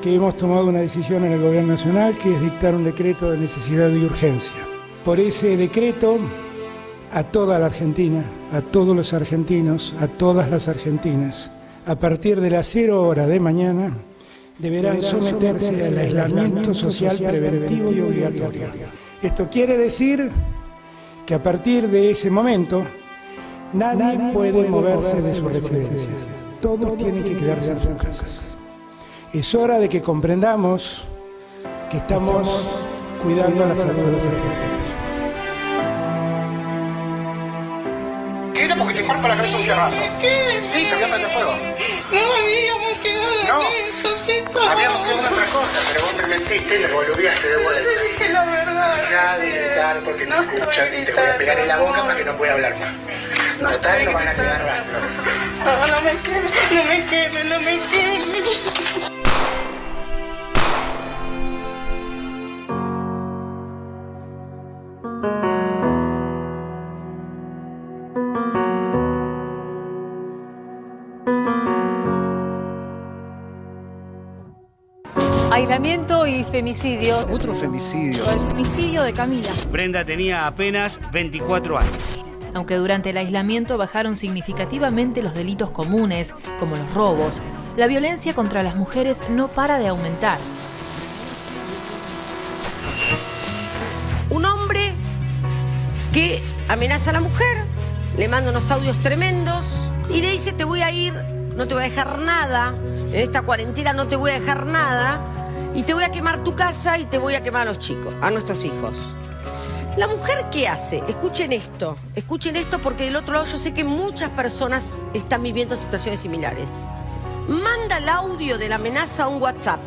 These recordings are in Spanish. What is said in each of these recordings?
que hemos tomado una decisión en el Gobierno Nacional que es dictar un decreto de necesidad y urgencia. Por ese decreto, a toda la Argentina, a todos los argentinos, a todas las argentinas, a partir de las cero hora de mañana, deberán someterse al aislamiento social preventivo y obligatorio. Esto quiere decir que a partir de ese momento nadie puede moverse de su residencia. Todos tienen que quedarse en sus casas. Es hora de que comprendamos que estamos cuidando la salud de los argentinos. porque te parto la cabeza un fierrazo. ¿Qué? Sí, te voy a prender fuego. No, habíamos quedado No. todo. Habíamos quedado en otra cosa, pero vos me mentiste y me boludeaste de vuelta. Te dije la verdad. Deja de gritar porque te No escuchan estoy y te voy a pegar en la boca para que no pueda hablar más. Total, no van a quedar rastro. No, no me quemes, no me quemes, no me quemes. Aislamiento y femicidio. Otro femicidio. El femicidio de Camila. Brenda tenía apenas 24 años. Aunque durante el aislamiento bajaron significativamente los delitos comunes, como los robos, la violencia contra las mujeres no para de aumentar. Un hombre que amenaza a la mujer, le manda unos audios tremendos y le dice te voy a ir, no te voy a dejar nada, en esta cuarentena no te voy a dejar nada y te voy a quemar tu casa y te voy a quemar a los chicos, a nuestros hijos. La mujer qué hace? Escuchen esto, escuchen esto porque del otro lado yo sé que muchas personas están viviendo situaciones similares. Manda el audio de la amenaza a un WhatsApp.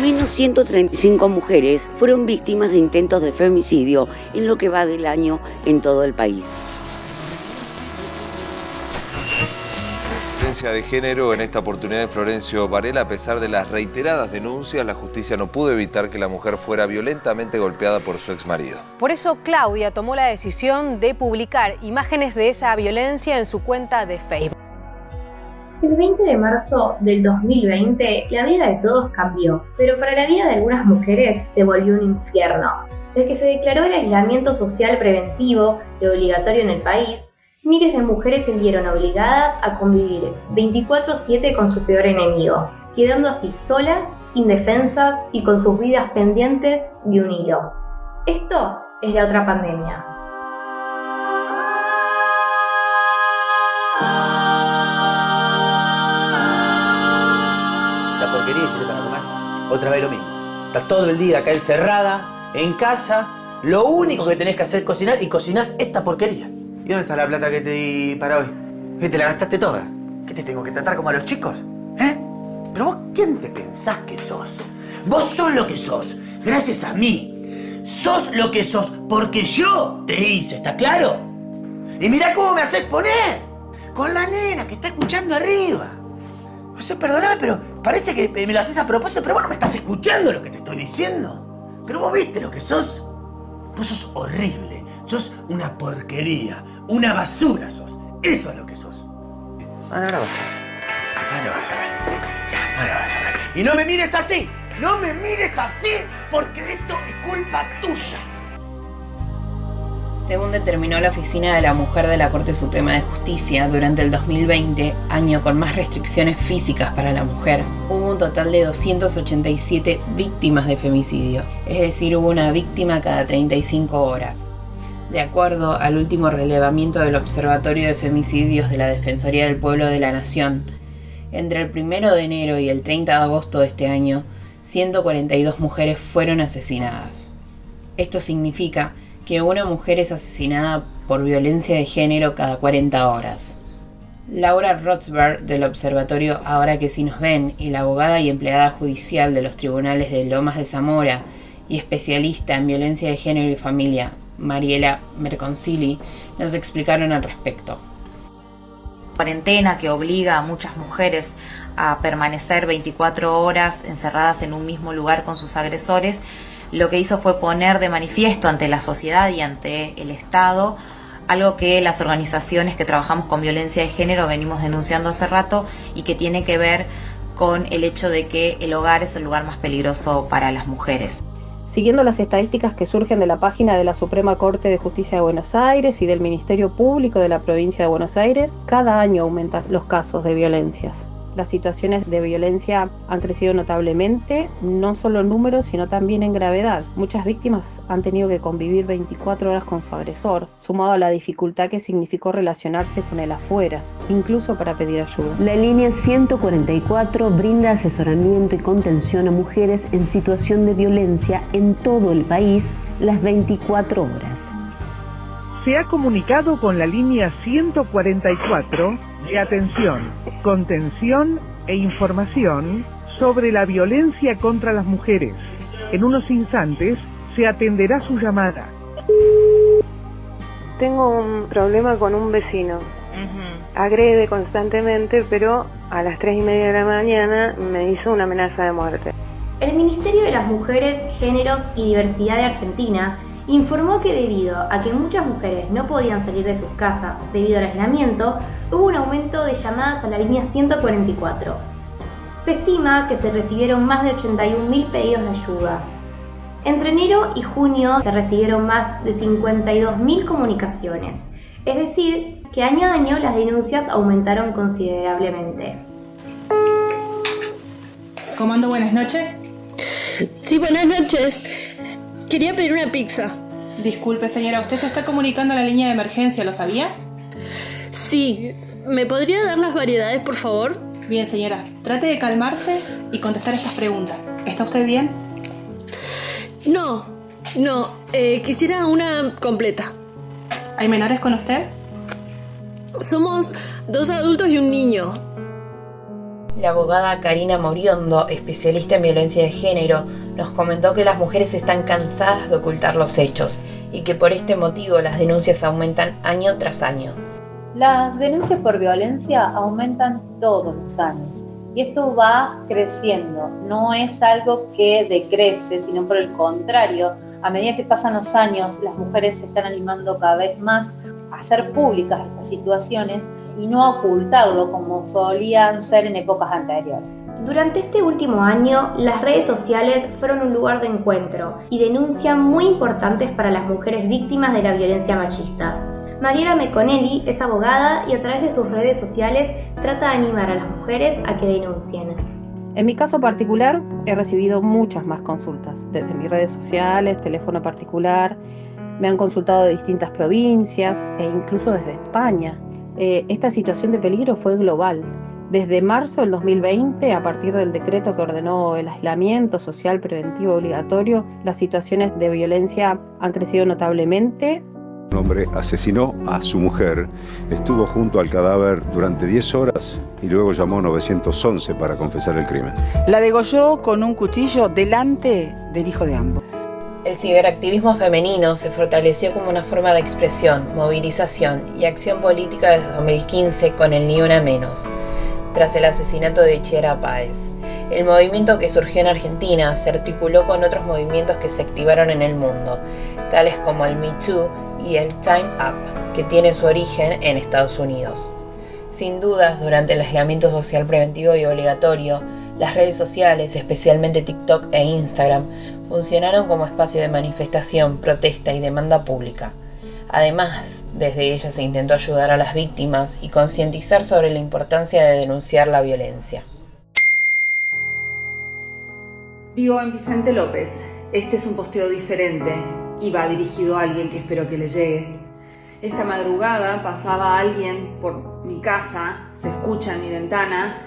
Menos 135 mujeres fueron víctimas de intentos de femicidio en lo que va del año en todo el país. Violencia de género en esta oportunidad en Florencio Varela, a pesar de las reiteradas denuncias, la justicia no pudo evitar que la mujer fuera violentamente golpeada por su exmarido. Por eso Claudia tomó la decisión de publicar imágenes de esa violencia en su cuenta de Facebook. El 20 de marzo del 2020, la vida de todos cambió, pero para la vida de algunas mujeres se volvió un infierno. Desde que se declaró el aislamiento social preventivo y obligatorio en el país, miles de mujeres se vieron obligadas a convivir 24/7 con su peor enemigo, quedando así solas, indefensas y con sus vidas pendientes de un hilo. Esto es la otra pandemia. La porquería hiciste para comer. Otra vez lo mismo. Estás todo el día acá encerrada, en casa. Lo único que tenés que hacer es cocinar y cocinás esta porquería. ¿Y dónde está la plata que te di para hoy? ¿Qué te la gastaste toda? ¿Qué te tengo que tratar como a los chicos? ¿Eh? Pero vos, ¿quién te pensás que sos? Vos sos lo que sos, gracias a mí. Sos lo que sos porque yo te hice, ¿está claro? Y mirá cómo me haces poner. Con la nena que está escuchando arriba. O sea, perdóname, pero parece que me lo haces a propósito, pero vos no me estás escuchando lo que te estoy diciendo. Pero vos viste lo que sos. Vos sos horrible. Sos una porquería. Una basura sos. Eso es lo que sos. Ahora, ahora vas a ver. Ahora vas a ver. Ahora vas a ver. Y no me mires así. No me mires así porque esto es culpa tuya. Según determinó la Oficina de la Mujer de la Corte Suprema de Justicia, durante el 2020, año con más restricciones físicas para la mujer, hubo un total de 287 víctimas de femicidio, es decir, hubo una víctima cada 35 horas. De acuerdo al último relevamiento del Observatorio de Femicidios de la Defensoría del Pueblo de la Nación, entre el 1 de enero y el 30 de agosto de este año, 142 mujeres fueron asesinadas. Esto significa que una mujer es asesinada por violencia de género cada 40 horas. Laura Rothberg del Observatorio Ahora que sí nos ven y la abogada y empleada judicial de los tribunales de Lomas de Zamora y especialista en violencia de género y familia, Mariela Merconcilli, nos explicaron al respecto. cuarentena que obliga a muchas mujeres a permanecer 24 horas encerradas en un mismo lugar con sus agresores, lo que hizo fue poner de manifiesto ante la sociedad y ante el Estado algo que las organizaciones que trabajamos con violencia de género venimos denunciando hace rato y que tiene que ver con el hecho de que el hogar es el lugar más peligroso para las mujeres. Siguiendo las estadísticas que surgen de la página de la Suprema Corte de Justicia de Buenos Aires y del Ministerio Público de la Provincia de Buenos Aires, cada año aumentan los casos de violencias. Las situaciones de violencia han crecido notablemente, no solo en números, sino también en gravedad. Muchas víctimas han tenido que convivir 24 horas con su agresor, sumado a la dificultad que significó relacionarse con él afuera, incluso para pedir ayuda. La línea 144 brinda asesoramiento y contención a mujeres en situación de violencia en todo el país las 24 horas se ha comunicado con la línea 144 de atención, contención e información sobre la violencia contra las mujeres. En unos instantes se atenderá su llamada. Tengo un problema con un vecino. Agrede constantemente, pero a las 3 y media de la mañana me hizo una amenaza de muerte. El Ministerio de las Mujeres, Géneros y Diversidad de Argentina informó que debido a que muchas mujeres no podían salir de sus casas debido al aislamiento, hubo un aumento de llamadas a la línea 144. Se estima que se recibieron más de 81.000 pedidos de ayuda. Entre enero y junio se recibieron más de 52.000 comunicaciones, es decir, que año a año las denuncias aumentaron considerablemente. Comando, buenas noches. Sí, buenas noches. Quería pedir una pizza. Disculpe, señora, usted se está comunicando a la línea de emergencia, ¿lo sabía? Sí. ¿Me podría dar las variedades, por favor? Bien, señora. Trate de calmarse y contestar estas preguntas. ¿Está usted bien? No, no. Eh, quisiera una completa. ¿Hay menores con usted? Somos dos adultos y un niño. La abogada Karina Moriondo, especialista en violencia de género, nos comentó que las mujeres están cansadas de ocultar los hechos y que por este motivo las denuncias aumentan año tras año. Las denuncias por violencia aumentan todos los años y esto va creciendo, no es algo que decrece, sino por el contrario, a medida que pasan los años, las mujeres se están animando cada vez más a hacer públicas estas situaciones y no ocultarlo como solían ser en épocas anteriores. Durante este último año, las redes sociales fueron un lugar de encuentro y denuncia muy importantes para las mujeres víctimas de la violencia machista. Mariela Meconelli es abogada y a través de sus redes sociales trata de animar a las mujeres a que denuncien. En mi caso particular he recibido muchas más consultas, desde mis redes sociales, teléfono particular, me han consultado de distintas provincias e incluso desde España. Eh, esta situación de peligro fue global. Desde marzo del 2020, a partir del decreto que ordenó el aislamiento social preventivo obligatorio, las situaciones de violencia han crecido notablemente. Un hombre asesinó a su mujer, estuvo junto al cadáver durante 10 horas y luego llamó 911 para confesar el crimen. La degolló con un cuchillo delante del hijo de ambos. El ciberactivismo femenino se fortaleció como una forma de expresión, movilización y acción política desde 2015 con el Ni Una Menos, tras el asesinato de Chiara Páez. El movimiento que surgió en Argentina se articuló con otros movimientos que se activaron en el mundo, tales como el Me Too y el Time Up, que tiene su origen en Estados Unidos. Sin dudas, durante el aislamiento social preventivo y obligatorio, las redes sociales, especialmente TikTok e Instagram, funcionaron como espacio de manifestación, protesta y demanda pública. Además, desde ella se intentó ayudar a las víctimas y concientizar sobre la importancia de denunciar la violencia. Vivo en Vicente López. Este es un posteo diferente y va dirigido a alguien que espero que le llegue. Esta madrugada pasaba alguien por mi casa, se escucha en mi ventana,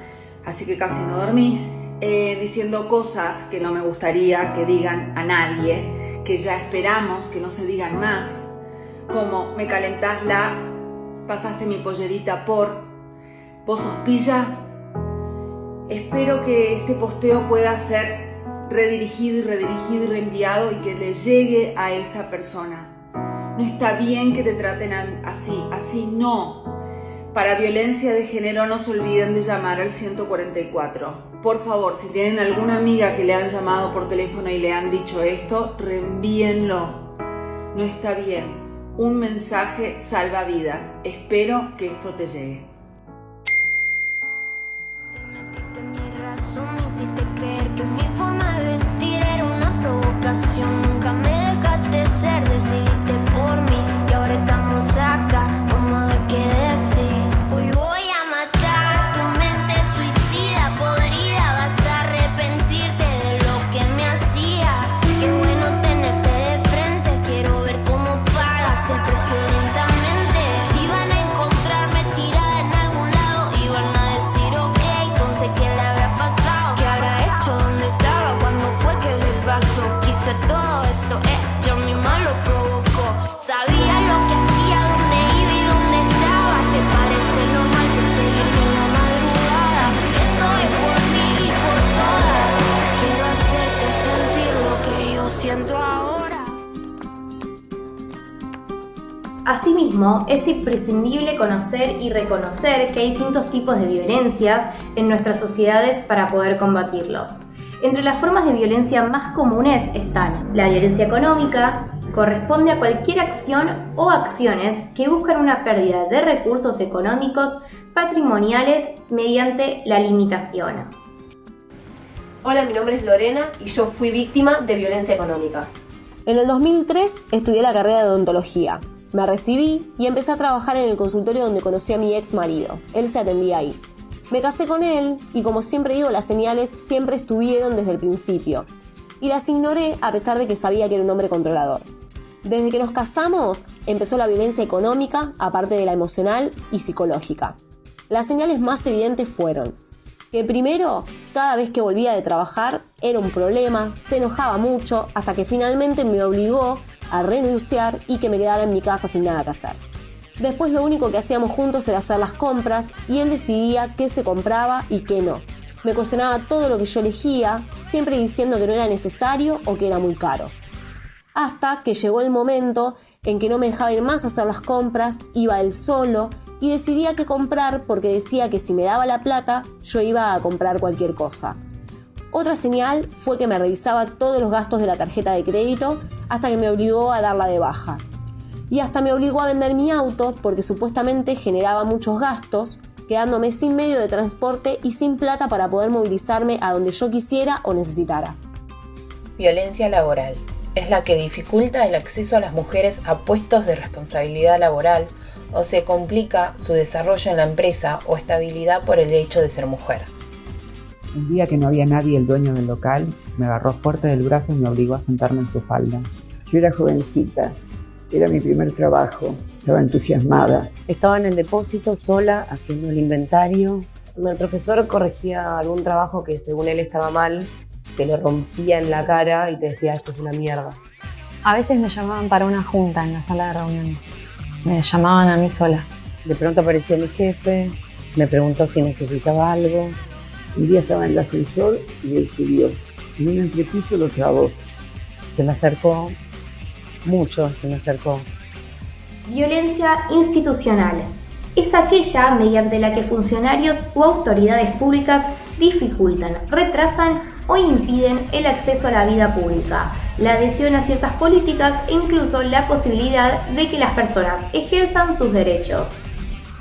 así que casi no dormí eh, diciendo cosas que no me gustaría que digan a nadie, que ya esperamos que no se digan más, como me calentás la, pasaste mi pollerita por, vos sos pilla. Espero que este posteo pueda ser redirigido y redirigido y reenviado y que le llegue a esa persona. No está bien que te traten así, así no. Para violencia de género no se olviden de llamar al 144. Por favor, si tienen alguna amiga que le han llamado por teléfono y le han dicho esto, reenvíenlo. No está bien. un mensaje salva vidas. Espero que esto te llegue. Y reconocer que hay distintos tipos de violencias en nuestras sociedades para poder combatirlos. Entre las formas de violencia más comunes están la violencia económica, corresponde a cualquier acción o acciones que buscan una pérdida de recursos económicos patrimoniales mediante la limitación. Hola, mi nombre es Lorena y yo fui víctima de violencia económica. En el 2003 estudié la carrera de odontología. Me recibí y empecé a trabajar en el consultorio donde conocí a mi ex marido. Él se atendía ahí. Me casé con él y como siempre digo, las señales siempre estuvieron desde el principio. Y las ignoré a pesar de que sabía que era un hombre controlador. Desde que nos casamos empezó la violencia económica, aparte de la emocional y psicológica. Las señales más evidentes fueron que primero, cada vez que volvía de trabajar era un problema, se enojaba mucho, hasta que finalmente me obligó a renunciar y que me quedara en mi casa sin nada que hacer. Después lo único que hacíamos juntos era hacer las compras y él decidía qué se compraba y qué no. Me cuestionaba todo lo que yo elegía, siempre diciendo que no era necesario o que era muy caro. Hasta que llegó el momento en que no me dejaba ir más a hacer las compras, iba él solo y decidía qué comprar porque decía que si me daba la plata yo iba a comprar cualquier cosa. Otra señal fue que me revisaba todos los gastos de la tarjeta de crédito hasta que me obligó a darla de baja. Y hasta me obligó a vender mi auto porque supuestamente generaba muchos gastos, quedándome sin medio de transporte y sin plata para poder movilizarme a donde yo quisiera o necesitara. Violencia laboral. Es la que dificulta el acceso a las mujeres a puestos de responsabilidad laboral o se complica su desarrollo en la empresa o estabilidad por el hecho de ser mujer. Un día que no había nadie, el dueño del local me agarró fuerte del brazo y me obligó a sentarme en su falda. Yo era jovencita, era mi primer trabajo, estaba entusiasmada. Estaba en el depósito sola haciendo el inventario. Cuando el profesor corregía algún trabajo que según él estaba mal, te lo rompía en la cara y te decía esto es una mierda. A veces me llamaban para una junta en la sala de reuniones. Me llamaban a mí sola. De pronto apareció mi jefe, me preguntó si necesitaba algo. Un día estaba en el ascensor y él subió. En un entrepiso lo trabó. Se me acercó, mucho se me acercó. Violencia institucional. Es aquella mediante la que funcionarios u autoridades públicas dificultan, retrasan o impiden el acceso a la vida pública, la adhesión a ciertas políticas e incluso la posibilidad de que las personas ejerzan sus derechos.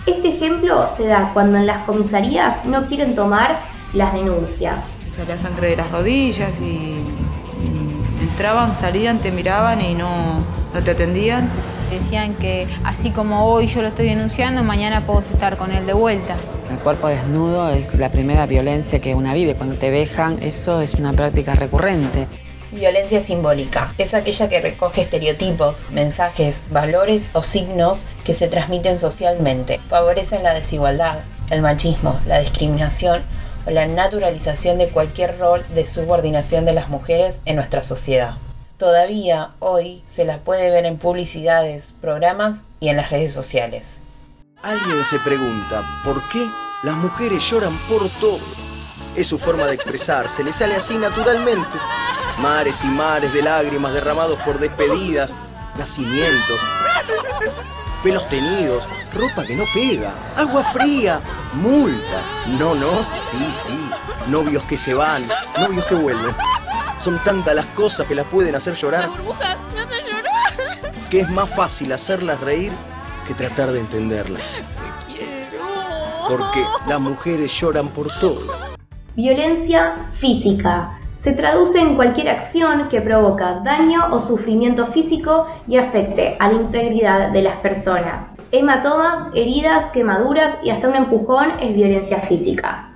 Este ejemplo se da cuando en las comisarías no quieren tomar las denuncias. Salía sangre de las rodillas y, y entraban, salían, te miraban y no, no te atendían. Decían que así como hoy yo lo estoy denunciando, mañana puedo estar con él de vuelta. El cuerpo desnudo es la primera violencia que una vive. Cuando te vejan, eso es una práctica recurrente. Violencia simbólica es aquella que recoge estereotipos, mensajes, valores o signos que se transmiten socialmente. Favorecen la desigualdad, el machismo, la discriminación o la naturalización de cualquier rol de subordinación de las mujeres en nuestra sociedad. Todavía hoy se la puede ver en publicidades, programas y en las redes sociales. Alguien se pregunta, ¿por qué las mujeres lloran por todo? Es su forma de expresarse, le sale así naturalmente. Mares y mares de lágrimas derramados por despedidas, nacimientos, pelos tenidos, ropa que no pega, agua fría, multa. No, no, sí, sí, novios que se van, novios que vuelven. Son tantas las cosas que las pueden hacer llorar. me hace llorar. que es más fácil hacerlas reír que tratar de entenderlas. Porque las mujeres lloran por todo. Violencia física. Se traduce en cualquier acción que provoca daño o sufrimiento físico y afecte a la integridad de las personas. Hematomas, heridas, quemaduras y hasta un empujón es violencia física.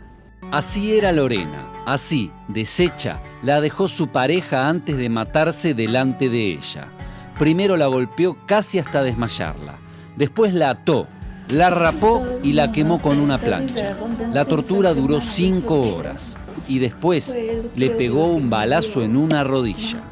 Así era Lorena, así, deshecha, la dejó su pareja antes de matarse delante de ella. Primero la golpeó casi hasta desmayarla, después la ató, la rapó y la quemó con una plancha. La tortura duró cinco horas y después le pegó un balazo en una rodilla.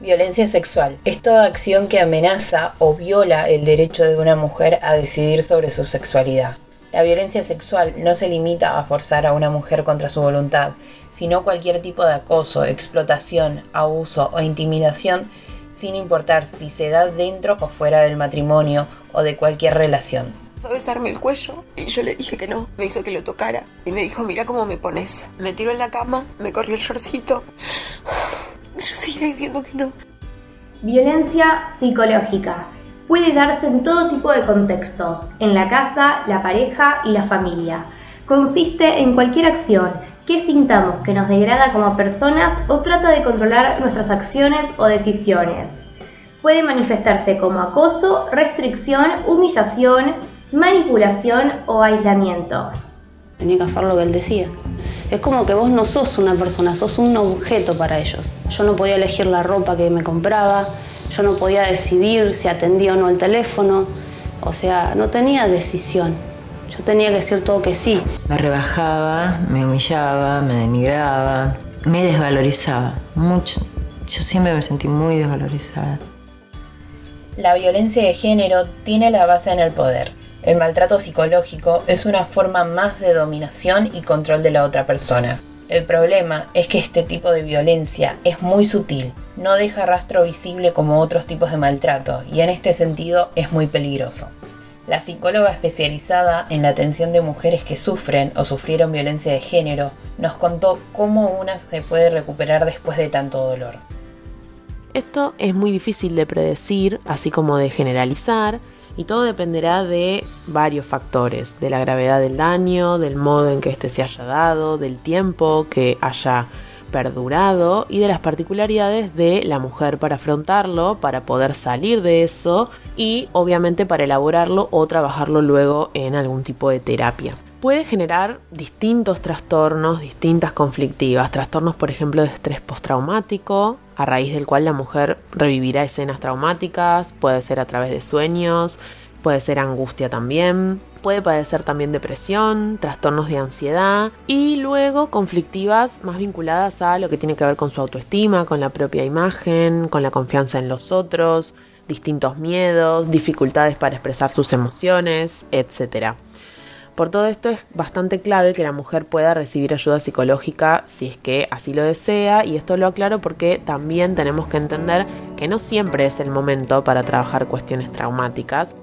Violencia sexual es toda acción que amenaza o viola el derecho de una mujer a decidir sobre su sexualidad. La violencia sexual no se limita a forzar a una mujer contra su voluntad, sino cualquier tipo de acoso, explotación, abuso o intimidación, sin importar si se da dentro o fuera del matrimonio o de cualquier relación. A besarme el cuello y yo le dije que no. Me hizo que lo tocara y me dijo, mira cómo me pones. Me tiró en la cama, me corrió el shortcito. Yo diciendo que no. Violencia psicológica. Puede darse en todo tipo de contextos, en la casa, la pareja y la familia. Consiste en cualquier acción que sintamos que nos degrada como personas o trata de controlar nuestras acciones o decisiones. Puede manifestarse como acoso, restricción, humillación, manipulación o aislamiento. Tenía que hacer lo que él decía. Es como que vos no sos una persona, sos un objeto para ellos. Yo no podía elegir la ropa que me compraba, yo no podía decidir si atendía o no el teléfono, o sea, no tenía decisión. Yo tenía que decir todo que sí. Me rebajaba, me humillaba, me denigraba, me desvalorizaba mucho. Yo siempre me sentí muy desvalorizada. La violencia de género tiene la base en el poder. El maltrato psicológico es una forma más de dominación y control de la otra persona. El problema es que este tipo de violencia es muy sutil, no deja rastro visible como otros tipos de maltrato y en este sentido es muy peligroso. La psicóloga especializada en la atención de mujeres que sufren o sufrieron violencia de género nos contó cómo una se puede recuperar después de tanto dolor. Esto es muy difícil de predecir, así como de generalizar, y todo dependerá de varios factores, de la gravedad del daño, del modo en que éste se haya dado, del tiempo que haya perdurado y de las particularidades de la mujer para afrontarlo, para poder salir de eso y obviamente para elaborarlo o trabajarlo luego en algún tipo de terapia. Puede generar distintos trastornos, distintas conflictivas, trastornos por ejemplo de estrés postraumático, a raíz del cual la mujer revivirá escenas traumáticas, puede ser a través de sueños, puede ser angustia también, puede padecer también depresión, trastornos de ansiedad y luego conflictivas más vinculadas a lo que tiene que ver con su autoestima, con la propia imagen, con la confianza en los otros, distintos miedos, dificultades para expresar sus emociones, etc. Por todo esto es bastante clave que la mujer pueda recibir ayuda psicológica si es que así lo desea y esto lo aclaro porque también tenemos que entender que no siempre es el momento para trabajar cuestiones traumáticas.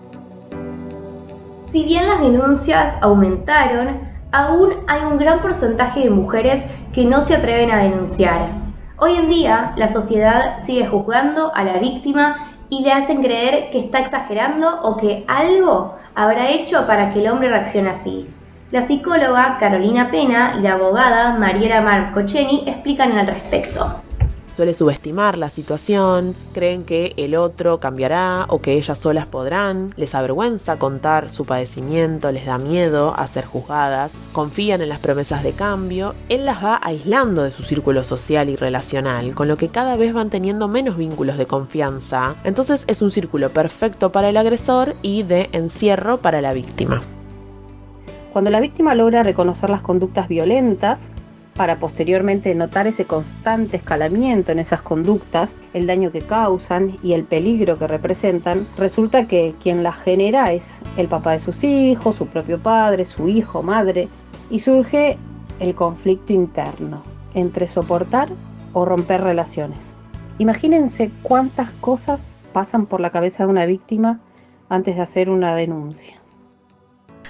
Si bien las denuncias aumentaron, aún hay un gran porcentaje de mujeres que no se atreven a denunciar. Hoy en día la sociedad sigue juzgando a la víctima y le hacen creer que está exagerando o que algo habrá hecho para que el hombre reaccione así. La psicóloga Carolina Pena y la abogada Mariela Marcocheni explican al respecto suele subestimar la situación, creen que el otro cambiará o que ellas solas podrán, les avergüenza contar su padecimiento, les da miedo a ser juzgadas, confían en las promesas de cambio, él las va aislando de su círculo social y relacional, con lo que cada vez van teniendo menos vínculos de confianza, entonces es un círculo perfecto para el agresor y de encierro para la víctima. Cuando la víctima logra reconocer las conductas violentas, para posteriormente notar ese constante escalamiento en esas conductas, el daño que causan y el peligro que representan, resulta que quien las genera es el papá de sus hijos, su propio padre, su hijo, madre, y surge el conflicto interno entre soportar o romper relaciones. Imagínense cuántas cosas pasan por la cabeza de una víctima antes de hacer una denuncia.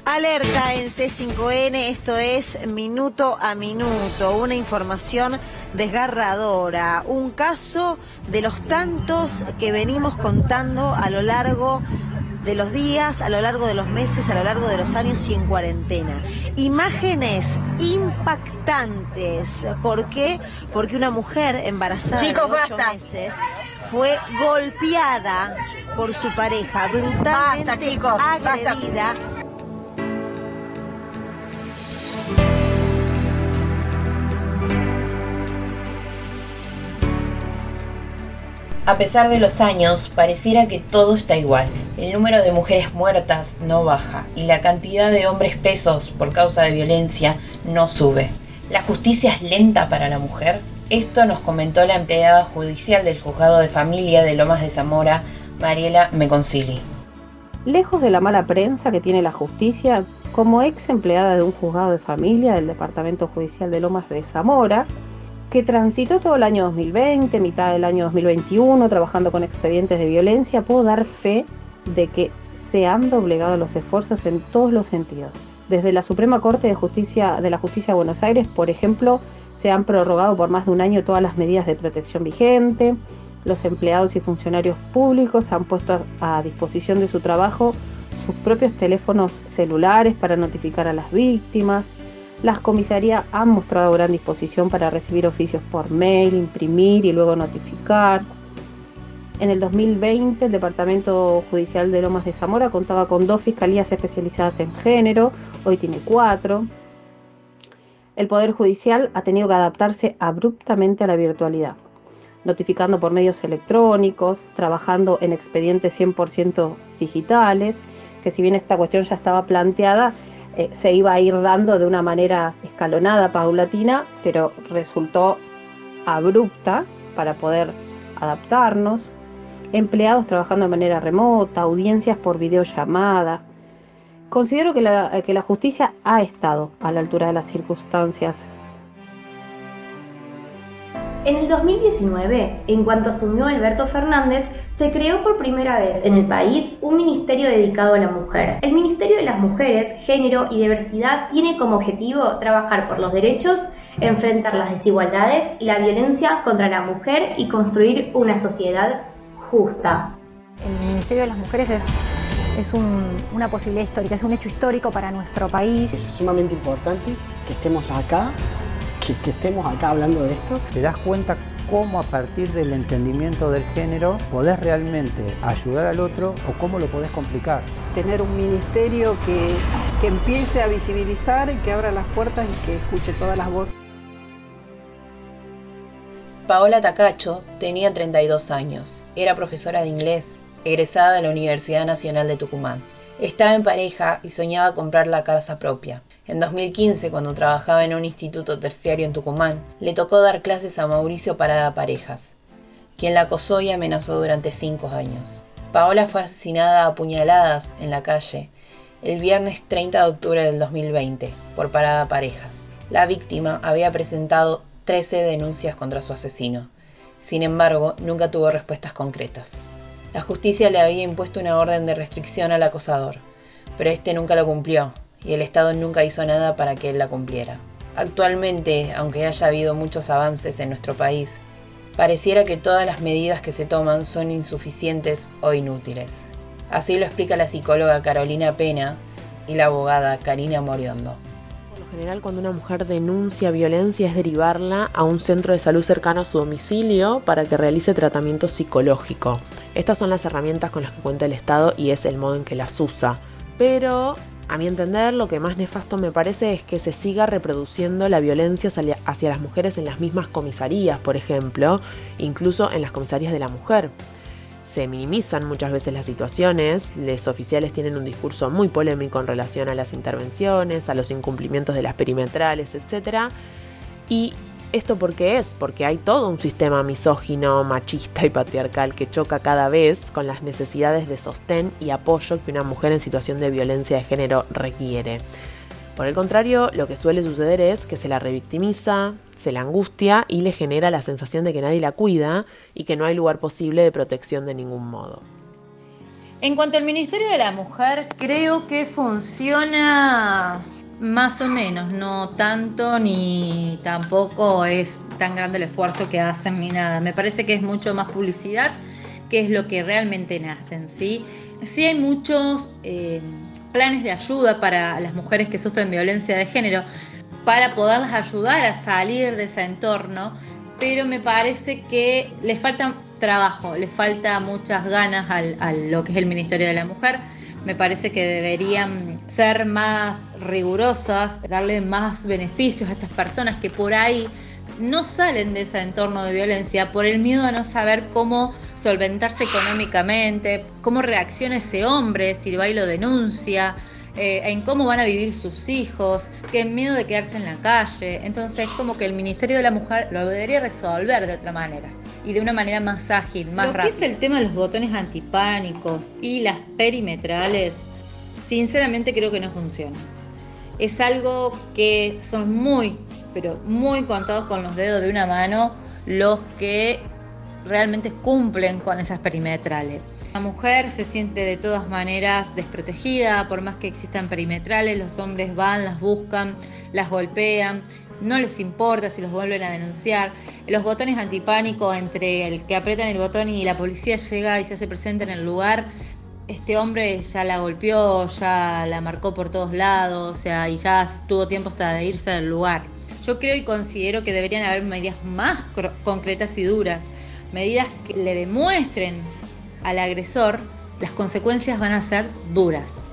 Alerta en C5N, esto es minuto a minuto, una información desgarradora, un caso de los tantos que venimos contando a lo largo de los días, a lo largo de los meses, a lo largo de los años y en cuarentena. Imágenes impactantes. ¿Por qué? Porque una mujer embarazada de ocho meses fue golpeada por su pareja, brutalmente agredida. A pesar de los años, pareciera que todo está igual. El número de mujeres muertas no baja y la cantidad de hombres presos por causa de violencia no sube. ¿La justicia es lenta para la mujer? Esto nos comentó la empleada judicial del juzgado de familia de Lomas de Zamora, Mariela Meconcili. Lejos de la mala prensa que tiene la justicia, como ex empleada de un juzgado de familia del Departamento Judicial de Lomas de Zamora, que transitó todo el año 2020, mitad del año 2021, trabajando con expedientes de violencia, puedo dar fe de que se han doblegado los esfuerzos en todos los sentidos. Desde la Suprema Corte de Justicia de la Justicia de Buenos Aires, por ejemplo, se han prorrogado por más de un año todas las medidas de protección vigente. Los empleados y funcionarios públicos han puesto a disposición de su trabajo sus propios teléfonos celulares para notificar a las víctimas. Las comisarías han mostrado gran disposición para recibir oficios por mail, imprimir y luego notificar. En el 2020 el Departamento Judicial de Lomas de Zamora contaba con dos fiscalías especializadas en género, hoy tiene cuatro. El Poder Judicial ha tenido que adaptarse abruptamente a la virtualidad, notificando por medios electrónicos, trabajando en expedientes 100% digitales, que si bien esta cuestión ya estaba planteada, eh, se iba a ir dando de una manera escalonada, paulatina, pero resultó abrupta para poder adaptarnos. Empleados trabajando de manera remota, audiencias por videollamada. Considero que la, que la justicia ha estado a la altura de las circunstancias. En el 2019, en cuanto asumió Alberto Fernández, se creó por primera vez en el país un ministerio dedicado a la mujer. El Ministerio de las Mujeres, Género y Diversidad tiene como objetivo trabajar por los derechos, enfrentar las desigualdades y la violencia contra la mujer y construir una sociedad justa. El Ministerio de las Mujeres es, es un- una posibilidad histórica, es un hecho histórico para nuestro país. Es sumamente importante que estemos acá, que, que estemos acá hablando de esto. te das cuenta cómo a partir del entendimiento del género podés realmente ayudar al otro o cómo lo podés complicar. tener un ministerio que, que empiece a visibilizar, que abra las puertas y que escuche todas las voces. Paola Tacacho tenía 32 años. Era profesora de inglés, egresada de la Universidad Nacional de Tucumán. Estaba en pareja y soñaba comprar la casa propia. En 2015, cuando trabajaba en un instituto terciario en Tucumán, le tocó dar clases a Mauricio Parada Parejas, quien la acosó y amenazó durante cinco años. Paola fue asesinada a puñaladas en la calle el viernes 30 de octubre del 2020 por Parada Parejas. La víctima había presentado 13 denuncias contra su asesino. Sin embargo, nunca tuvo respuestas concretas. La justicia le había impuesto una orden de restricción al acosador, pero este nunca lo cumplió y el Estado nunca hizo nada para que él la cumpliera. Actualmente, aunque haya habido muchos avances en nuestro país, pareciera que todas las medidas que se toman son insuficientes o inútiles. Así lo explica la psicóloga Carolina Pena y la abogada Karina Moriondo. Por lo general, cuando una mujer denuncia violencia es derivarla a un centro de salud cercano a su domicilio para que realice tratamiento psicológico. Estas son las herramientas con las que cuenta el Estado y es el modo en que las usa. Pero, a mi entender, lo que más nefasto me parece es que se siga reproduciendo la violencia hacia las mujeres en las mismas comisarías, por ejemplo, incluso en las comisarías de la mujer. Se minimizan muchas veces las situaciones, los oficiales tienen un discurso muy polémico en relación a las intervenciones, a los incumplimientos de las perimetrales, etc. Y esto por qué es? Porque hay todo un sistema misógino, machista y patriarcal que choca cada vez con las necesidades de sostén y apoyo que una mujer en situación de violencia de género requiere. Por el contrario, lo que suele suceder es que se la revictimiza, se la angustia y le genera la sensación de que nadie la cuida y que no hay lugar posible de protección de ningún modo. En cuanto al Ministerio de la Mujer, creo que funciona Más o menos, no tanto ni tampoco es tan grande el esfuerzo que hacen ni nada. Me parece que es mucho más publicidad que es lo que realmente nacen, ¿sí? Sí hay muchos eh, planes de ayuda para las mujeres que sufren violencia de género para poderlas ayudar a salir de ese entorno, pero me parece que les falta trabajo, les falta muchas ganas al, a lo que es el Ministerio de la Mujer me parece que deberían ser más rigurosas, darle más beneficios a estas personas que por ahí no salen de ese entorno de violencia por el miedo a no saber cómo solventarse económicamente, cómo reacciona ese hombre si va y lo denuncia, eh, en cómo van a vivir sus hijos, que miedo de quedarse en la calle. Entonces, como que el Ministerio de la Mujer lo debería resolver de otra manera y de una manera más ágil, más rápida. Que es el tema de los botones antipánicos y las perimetrales, sinceramente creo que no funciona. Es algo que son muy, pero muy contados con los dedos de una mano los que realmente cumplen con esas perimetrales. La mujer se siente de todas maneras desprotegida, por más que existan perimetrales, los hombres van, las buscan, las golpean, no les importa si los vuelven a denunciar. Los botones antipánico entre el que aprietan el botón y la policía llega y se hace presente en el lugar, este hombre ya la golpeó, ya la marcó por todos lados, o sea, y ya tuvo tiempo hasta de irse del lugar. Yo creo y considero que deberían haber medidas más concretas y duras, medidas que le demuestren al agresor, las consecuencias van a ser duras.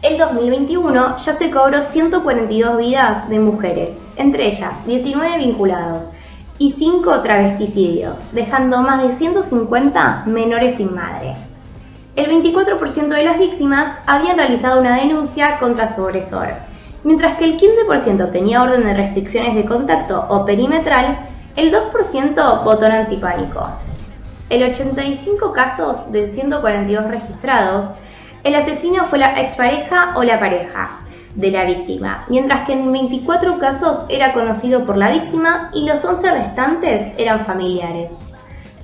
El 2021 ya se cobró 142 vidas de mujeres, entre ellas 19 vinculados y 5 travesticidios, dejando más de 150 menores sin madre. El 24% de las víctimas habían realizado una denuncia contra su agresor, mientras que el 15% tenía orden de restricciones de contacto o perimetral, el 2% votó en antipánico. En 85 casos de 142 registrados, el asesino fue la expareja o la pareja de la víctima, mientras que en 24 casos era conocido por la víctima y los 11 restantes eran familiares.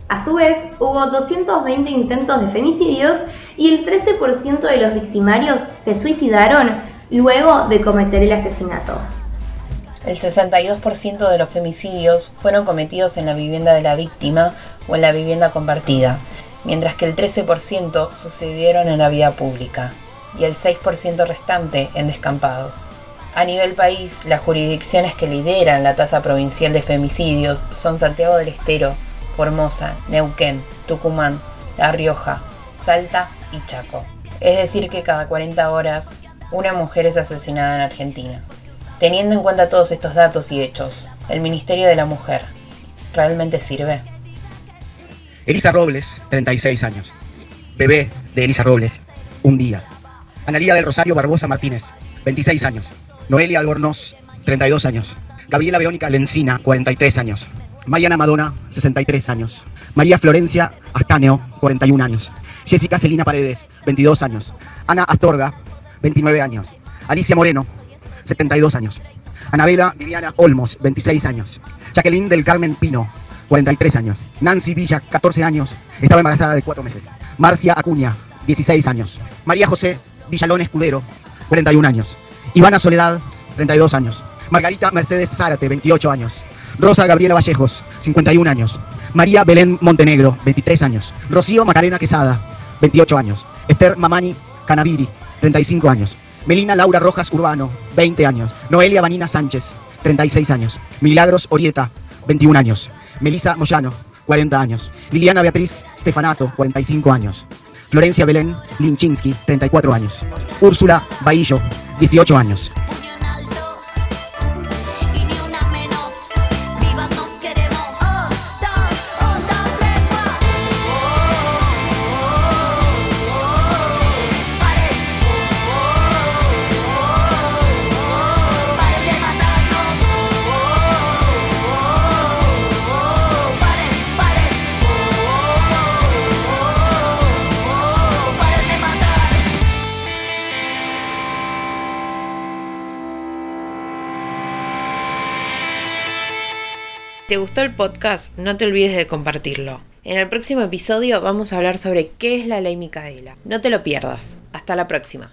A su vez, hubo 220 intentos de femicidios y el 13% de los victimarios se suicidaron luego de cometer el asesinato. El 62% de los femicidios fueron cometidos en la vivienda de la víctima o en la vivienda compartida, mientras que el 13% sucedieron en la vía pública y el 6% restante en descampados. A nivel país, las jurisdicciones que lideran la tasa provincial de femicidios son Santiago del Estero, Formosa, Neuquén, Tucumán, La Rioja, Salta y Chaco. Es decir, que cada 40 horas una mujer es asesinada en Argentina. Teniendo en cuenta todos estos datos y hechos, ¿el Ministerio de la Mujer realmente sirve? Elisa Robles, 36 años. Bebé de Elisa Robles, un día. Analía del Rosario Barbosa Martínez, 26 años. Noelia Albornoz, 32 años. Gabriela Verónica Lencina, 43 años. Mariana Madonna, 63 años. María Florencia Astaneo, 41 años. Jessica Celina Paredes, 22 años. Ana Astorga, 29 años. Alicia Moreno, 72 años. Anabela Viviana Olmos, 26 años. Jacqueline del Carmen Pino, 43 años. Nancy Villa, 14 años. Estaba embarazada de 4 meses. Marcia Acuña, 16 años. María José Villalón Escudero, 41 años. Ivana Soledad, 32 años. Margarita Mercedes Zárate, 28 años. Rosa Gabriela Vallejos, 51 años. María Belén Montenegro, 23 años. Rocío Macarena Quesada, 28 años. Esther Mamani Canaviri, 35 años. Melina Laura Rojas Urbano, 20 años. Noelia Vanina Sánchez, 36 años. Milagros Orieta, 21 años. Melisa Moyano, 40 años. Liliana Beatriz Stefanato, 45 años. Florencia Belén Linchinsky, 34 años. Úrsula Baillo, 18 años. ¿Te gustó el podcast? No te olvides de compartirlo. En el próximo episodio vamos a hablar sobre qué es la ley Micaela. No te lo pierdas. Hasta la próxima.